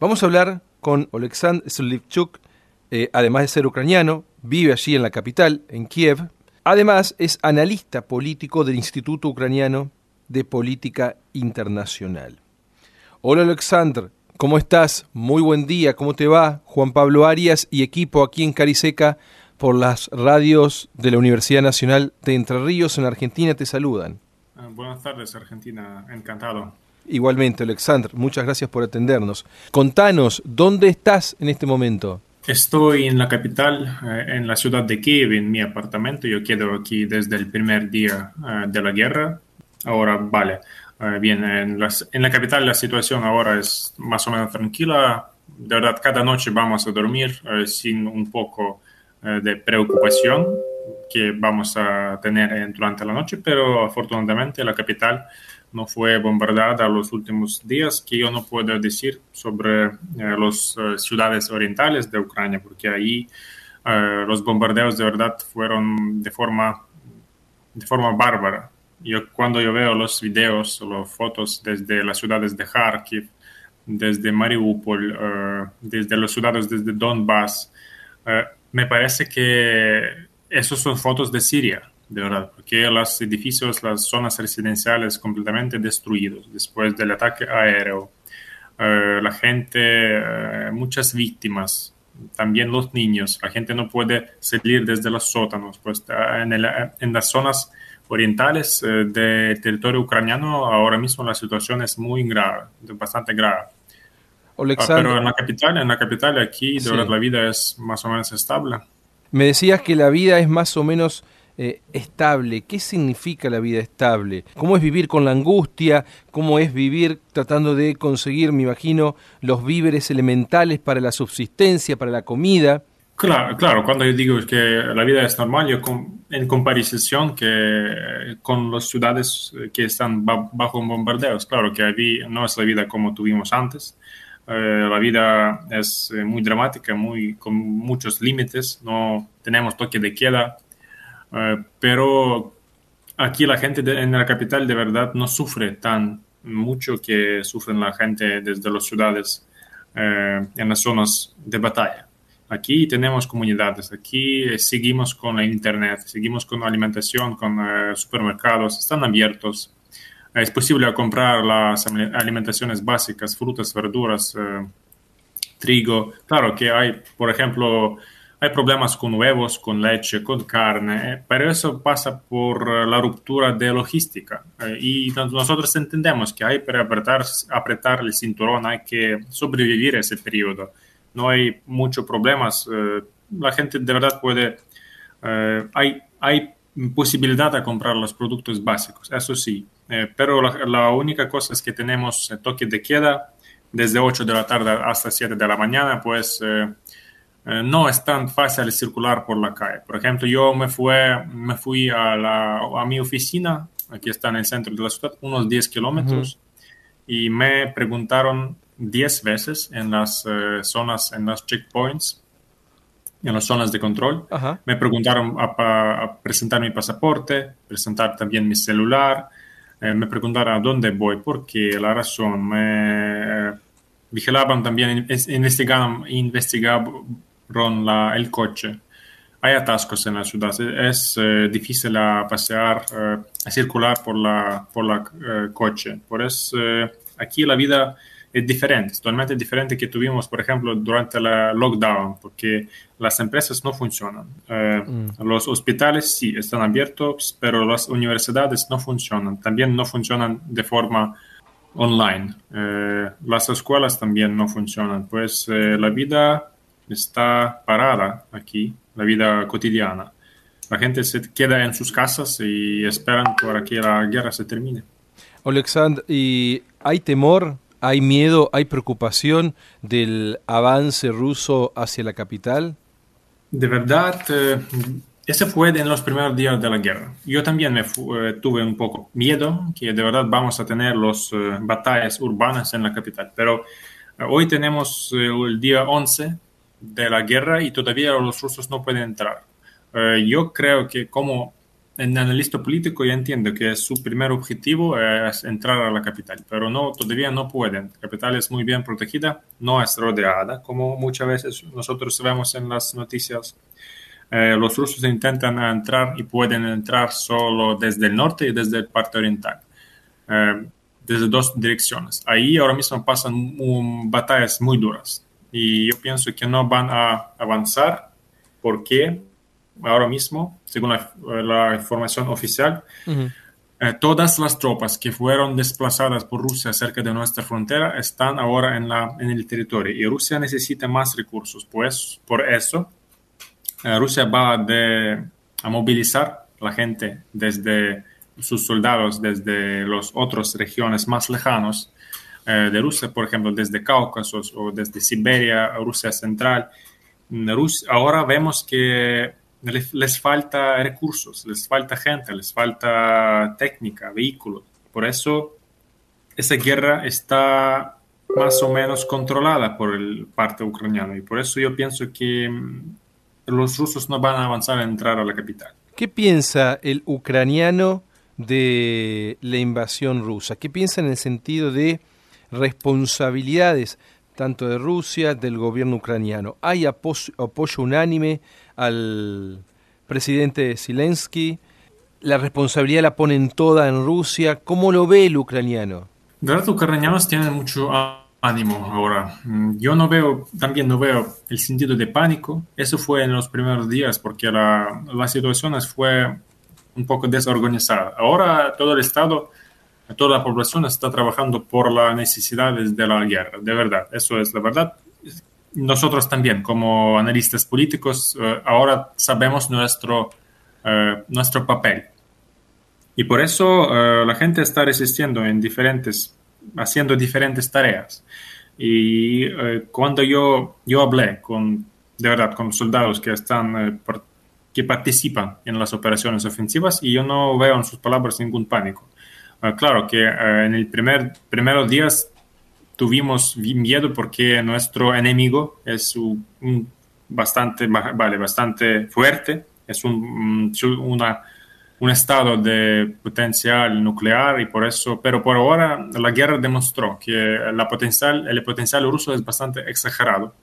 Vamos a hablar con Oleksandr Slivchuk, eh, además de ser ucraniano, vive allí en la capital, en Kiev. Además, es analista político del Instituto Ucraniano de Política Internacional. Hola Alexandr, ¿cómo estás? Muy buen día, ¿cómo te va? Juan Pablo Arias y equipo aquí en Cariseca por las radios de la Universidad Nacional de Entre Ríos en Argentina te saludan. Ah, buenas tardes, Argentina, encantado. Igualmente, Alexandr, muchas gracias por atendernos. Contanos, ¿dónde estás en este momento? Estoy en la capital, eh, en la ciudad de Kiev, en mi apartamento. Yo quedo aquí desde el primer día eh, de la guerra. Ahora, vale, eh, bien, en, en, la capital la situación ahora es más o menos tranquila. De verdad, cada noche vamos a dormir sin un poco de preocupación que vamos a tener durante la noche, pero afortunadamente la capital no fue bombardeada los últimos días, que yo no puedo decir sobre eh, las eh, ciudades orientales de Ucrania, porque ahí eh, los bombardeos de verdad fueron de forma, de forma bárbara. Yo, cuando yo veo los videos las fotos desde las ciudades de Kharkiv, desde Mariupol, desde las ciudades desde Donbass, me parece que esos son fotos de Siria de verdad, porque los edificios, las zonas residenciales completamente destruidos después del ataque aéreo, eh, la gente, eh, muchas víctimas, también los niños, la gente no puede salir desde los sótanos, pues en, en las zonas orientales eh, del territorio ucraniano ahora mismo la situación es muy grave, bastante grave. Ah, pero en la capital, en la capital aquí de verdad la vida es más o menos estable. Me decías que la vida es más o menos eh, estable. ¿Qué significa la vida estable? ¿Cómo es vivir con la angustia? ¿Cómo es vivir tratando de conseguir, me imagino, los víveres elementales para la subsistencia, para la comida? Claro, claro, cuando yo digo que la vida es normal, yo en comparación que con las ciudades que están bajo bombardeos, claro que aquí no es la vida como tuvimos antes, eh, la vida es eh, muy dramática, muy, con muchos límites, no tenemos toque de queda, eh, pero aquí la gente en la capital de verdad no sufre tan mucho que sufren la gente desde las ciudades en las zonas de batalla. Aquí tenemos comunidades, aquí seguimos con la internet, seguimos con alimentación, con supermercados, están abiertos. Es posible comprar las alimentaciones básicas, frutas, verduras, trigo. Claro que hay, por ejemplo, hay problemas con huevos, con leche, con carne, eh, pero eso pasa por eh, la ruptura de logística. Eh, y nosotros entendemos que hay para apretar, apretar el cinturón, hay que sobrevivir ese periodo. No hay muchos problemas. la gente de verdad puede... hay, hay posibilidad de comprar los productos básicos, eso sí. pero la, la, única cosa es que tenemos toque de queda desde 8 de la tarde hasta 7 de la mañana, pues eh, no es tan fácil circular por la calle. Por ejemplo, yo me, fue, me fui a, la, a mi oficina, aquí está en el centro de la ciudad, unos 10 kilómetros, y me preguntaron 10 veces en las eh, zonas, en las checkpoints, en las zonas de control. Me preguntaron a, presentar mi pasaporte, presentar también mi celular, eh, me preguntaron a dónde voy, porque la razón, me vigilaban también, investigaban, investigaban la, el coche. Hay atascos en la ciudad, es eh, difícil a pasear, eh, a circular por la, por la eh, coche. Por eso aquí la vida es diferente, totalmente diferente que tuvimos, por ejemplo, durante la lockdown, porque las empresas no funcionan. Mm. Los hospitales sí están abiertos, pero las universidades no funcionan. También no funcionan de forma online. las escuelas también no funcionan. Pues la vida está parada aquí, la vida cotidiana. La gente se queda en sus casas y esperan para que la guerra se termine. Alexandr, ¿y hay temor, hay miedo, hay preocupación del avance ruso hacia la capital? De verdad, eh, ese fue en los primeros días de la guerra. Yo también me eh, tuve un poco miedo que de verdad vamos a tener las eh, batallas urbanas en la capital. Pero hoy tenemos el día 11 de la guerra y todavía los rusos no pueden entrar. Eh, yo creo que como en analista político ya entiendo que su primer objetivo es entrar a la capital, pero no, todavía no pueden. La capital es muy bien protegida, no es rodeada, como muchas veces nosotros vemos en las noticias. Eh, los rusos intentan entrar y pueden entrar solo desde el norte y desde el parte oriental, eh, desde dos direcciones. Ahí ahora mismo pasan batallas muy duras y yo pienso que no van a avanzar porque ahora mismo, según la, información oficial, eh, todas las tropas que fueron desplazadas por Rusia cerca de nuestra frontera están ahora en, la, en el territorio y Rusia necesita más recursos. Pues por eso eh, Rusia va a movilizar la gente desde sus soldados desde las otras regiones más lejanos eh, de Rusia, por ejemplo, desde Cáucaso o desde Siberia, Rusia Central. ahora vemos que les, falta recursos, les falta gente, les falta técnica, vehículos. Por eso esa guerra está más o menos controlada por el parte ucraniano y por eso yo pienso que mm, los rusos no van a avanzar a entrar a la capital. ¿Qué piensa el ucraniano de la invasión rusa? ¿Qué piensa en el sentido de responsabilidades tanto de Rusia, del gobierno ucraniano? ¿Hay apoyo, apoyo unánime al presidente Zelensky? ¿La responsabilidad la ponen toda en Rusia? ¿Cómo lo ve el ucraniano? De verdad, ucranianos tienen mucho ánimo ahora. Mm, yo no veo, también no veo el sentido de pánico. Eso fue en los primeros días porque la, la situación fue un poco desorganizada. Ahora todo el Estado, toda la población está trabajando por las necesidades de la guerra, de verdad. Eso es la verdad nosotros también, como analistas políticos, eh, ahora sabemos nuestro, eh, nuestro papel. Y por eso eh, la gente está resistiendo en diferentes, haciendo diferentes tareas. Y cuando yo, yo hablé con, de verdad, con soldados que están, que participan en las operaciones ofensivas, y yo no veo en sus palabras ningún pánico. Claro que en el primer primeros días tuvimos miedo porque nuestro enemigo es un, bastante, vale, bastante fuerte, es un, una, un estado de potencial nuclear y por eso, pero por ahora la guerra demostró que la potencial, el potencial ruso es bastante exagerado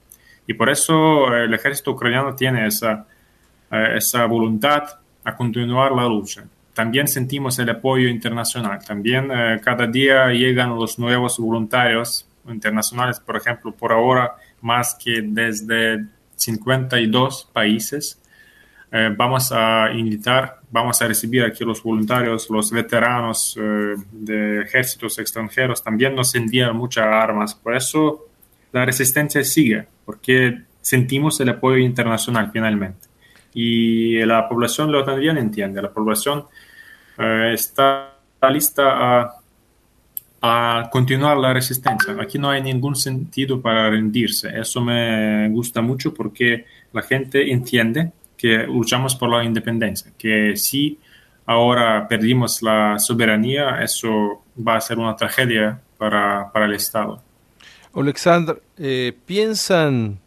y por eso el ejército ucraniano tiene esa, eh, esa voluntad a continuar la lucha. También sentimos el apoyo internacional. También eh, cada día llegan los nuevos voluntarios internacionales, por ejemplo, por ahora más que desde 52 países. Eh, vamos a invitar, vamos a recibir aquí los voluntarios, los veteranos eh, de ejércitos extranjeros, también nos envían muchas armas, por eso la resistencia sigue, porque sentimos el apoyo internacional finalmente. Y la población lo también entiende, la población eh, está lista a continuar la resistencia. Aquí no hay ningún sentido para rendirse. Eso me gusta mucho porque la gente entiende que luchamos por la independencia, que si ahora perdimos la soberanía, eso va a ser una tragedia para, para el Estado. Alexander, eh, ¿piensan,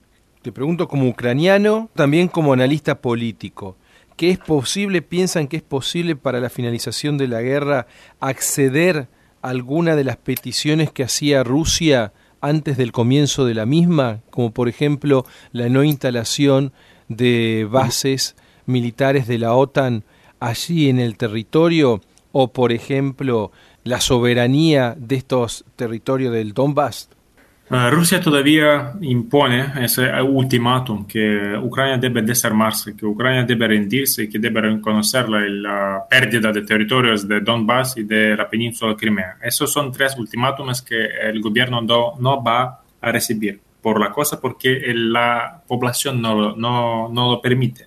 te pregunto como ucraniano, también como analista político, que es posible, piensan que es posible para la finalización de la guerra acceder alguna de las peticiones que hacía Rusia antes del comienzo de la misma, como por ejemplo la no instalación de bases militares de la OTAN allí en el territorio, o por ejemplo la soberanía de estos territorios del Donbass? Eh, Rusia todavía impone ese ultimátum que Ucrania debe desarmarse, que Ucrania debe rendirse y que debe reconocer la, pérdida de territorios de Donbass y de la península de Crimea. Esos son tres ultimátums que el gobierno no, no va a recibir por la cosa porque la población no, no, no lo permite,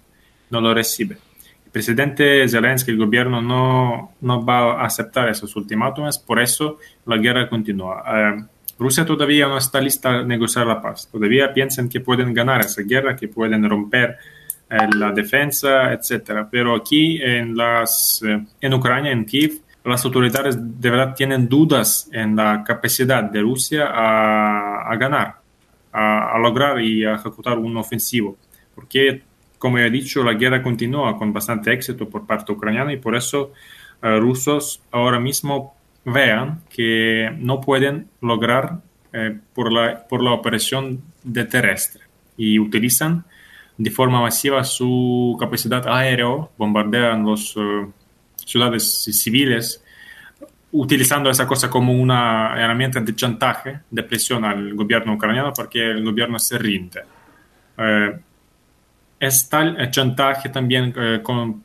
no lo recibe. El presidente Zelensky, el gobierno no, no va a aceptar esos ultimátums, por eso la guerra continúa. Eh, Rusia todavía no está lista a negociar la paz. Todavía piensan que pueden ganar esa guerra, que pueden romper eh, la defensa, etc. Pero aquí en, las, eh, Ucrania, en Kiev, las autoridades de verdad tienen dudas en la capacidad de Rusia a, ganar, a, lograr y a ejecutar un ofensivo. Porque como he dicho, la guerra continúa con bastante éxito por parte ucraniana y por eso uh, rusos ahora mismo vean que no pueden lograr eh, por, la, por la operación terrestre y utilizan de forma masiva su capacidad aéreo, bombardean las uh, ciudades civiles, utilizando esa cosa como una herramienta de chantaje, de presión al gobierno ucraniano para que el gobierno se rinde. Uh, es chantaje también uh, con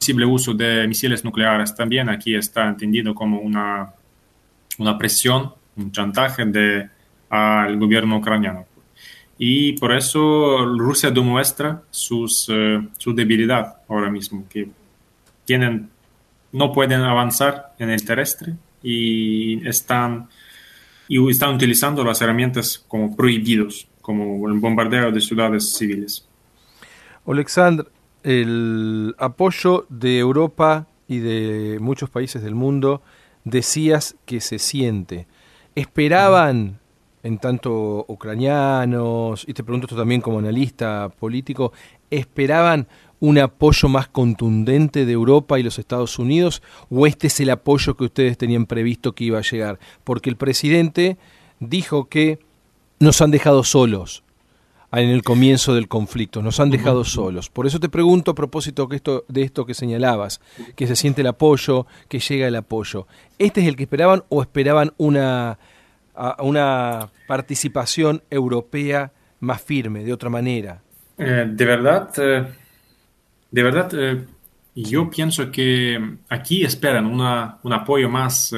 posible uso de misiles nucleares, también aquí está entendido como una, una presión, un chantaje de, al gobierno ucraniano y por eso Rusia demuestra sus, uh, su debilidad ahora mismo, que tienen, no pueden avanzar en el terrestre y están, y están utilizando las herramientas como prohibidos, como el bombardeo de ciudades civiles. Alexandr, el apoyo de Europa y de muchos países del mundo decías que se siente. ¿Esperaban en tanto ucranianos, y te pregunto esto también como analista político, esperaban un apoyo más contundente de Europa y los Estados Unidos o este es el apoyo que ustedes tenían previsto que iba a llegar? Porque el presidente dijo que nos han dejado solos en el comienzo del conflicto, nos han dejado solos. Por eso te pregunto a propósito que esto, de esto que señalabas, que se siente el apoyo, que llega el apoyo. ¿Este es el que esperaban o esperaban una una participación europea más firme, de otra manera? Eh, de verdad, eh, de verdad, eh, yo pienso que aquí esperan una, un apoyo más,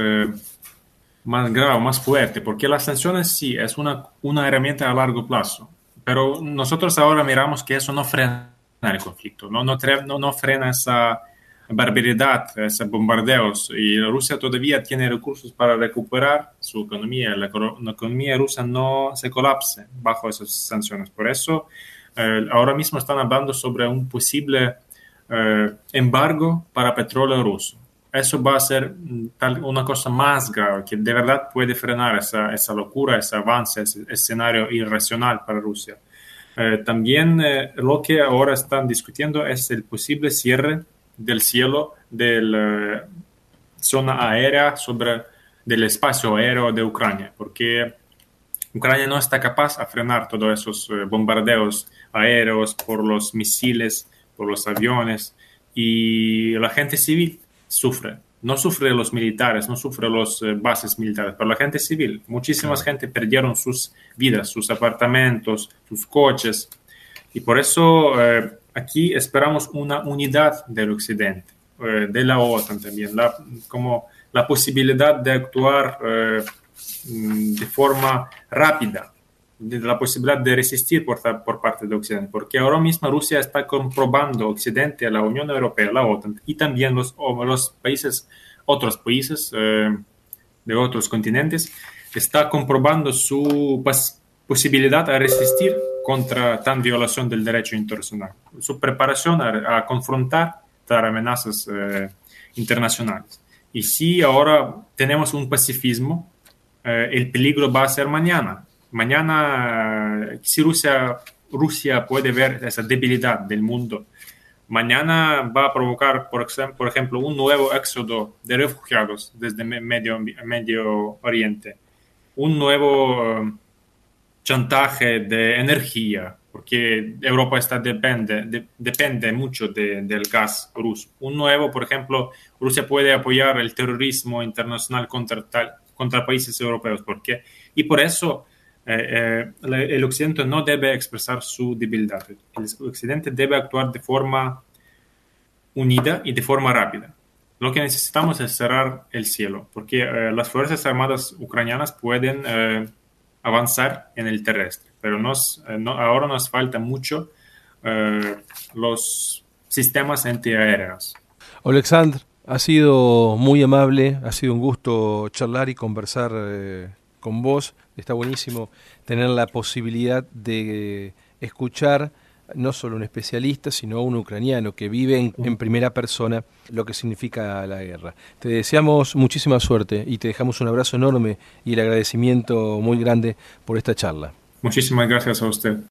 más grave, más fuerte, porque las sanciones sí es una, una herramienta a largo plazo, pero nosotros ahora miramos que eso no frena el conflicto, no, no, no, no frena esa barbaridad, esos bombardeos, y Rusia todavía tiene recursos para recuperar su economía. La, economía rusa no se colapse bajo esas sanciones. Por eso, eh, ahora mismo están hablando sobre un posible eh, embargo para petróleo ruso. Eso va a ser tal, una cosa más grave que de verdad puede frenar esa, esa locura, ese avance, ese escenario irracional para Rusia. Eh, también lo que ahora están discutiendo es el posible cierre del cielo de la zona aérea sobre del espacio aéreo de Ucrania, porque Ucrania no está capaz de frenar todos esos eh, bombardeos aéreos por los misiles, por los aviones, y la gente civil sufre. No sufre los militares, no sufre los eh, bases militares, pero la gente civil. Muchísima gente perdieron sus vidas, sus apartamentos, sus coches, y por eso eh, aquí esperamos una unidad del Occidente, eh, de la OTAN también, la, como la posibilidad de actuar mm, de forma rápida, de la posibilidad de resistir por, por parte de Occidente, porque ahora mismo Rusia está comprobando Occidente, la Unión Europea, la OTAN y también los, los países, otros países eh, de otros continentes, está comprobando su posibilidad de resistir contra tan violación del derecho internacional, su preparación a, confrontar tal amenazas eh, internacionales. Y si ahora tenemos un pacifismo, eh, el peligro va a ser mañana. Mañana, si Rusia, Rusia puede ver esa debilidad del mundo, mañana va a provocar, por, por ejemplo, un nuevo éxodo de refugiados desde Medio, Medio Oriente, un nuevo chantaje de energía, porque Europa está depende, depende mucho del gas ruso. Un nuevo, por ejemplo, Rusia puede apoyar el terrorismo internacional contra, tal, contra países europeos. porque Y por eso eh, eh, el Occidente no debe expresar su debilidad. El Occidente debe actuar de forma unida y de forma rápida. Lo que necesitamos es cerrar el cielo, porque eh, las Fuerzas Armadas ucranianas pueden avanzar en el terrestre, pero nos, eh, ahora nos falta mucho eh, los sistemas antiaéreos. Alexandr, ha sido muy amable, ha sido un gusto charlar y conversar eh, con vos. Está buenísimo tener la posibilidad de escuchar no solo un especialista, sino un ucraniano que vive en, primera persona lo que significa la guerra. Te deseamos muchísima suerte y te dejamos un abrazo enorme y el agradecimiento muy grande por esta charla. Muchísimas gracias a usted.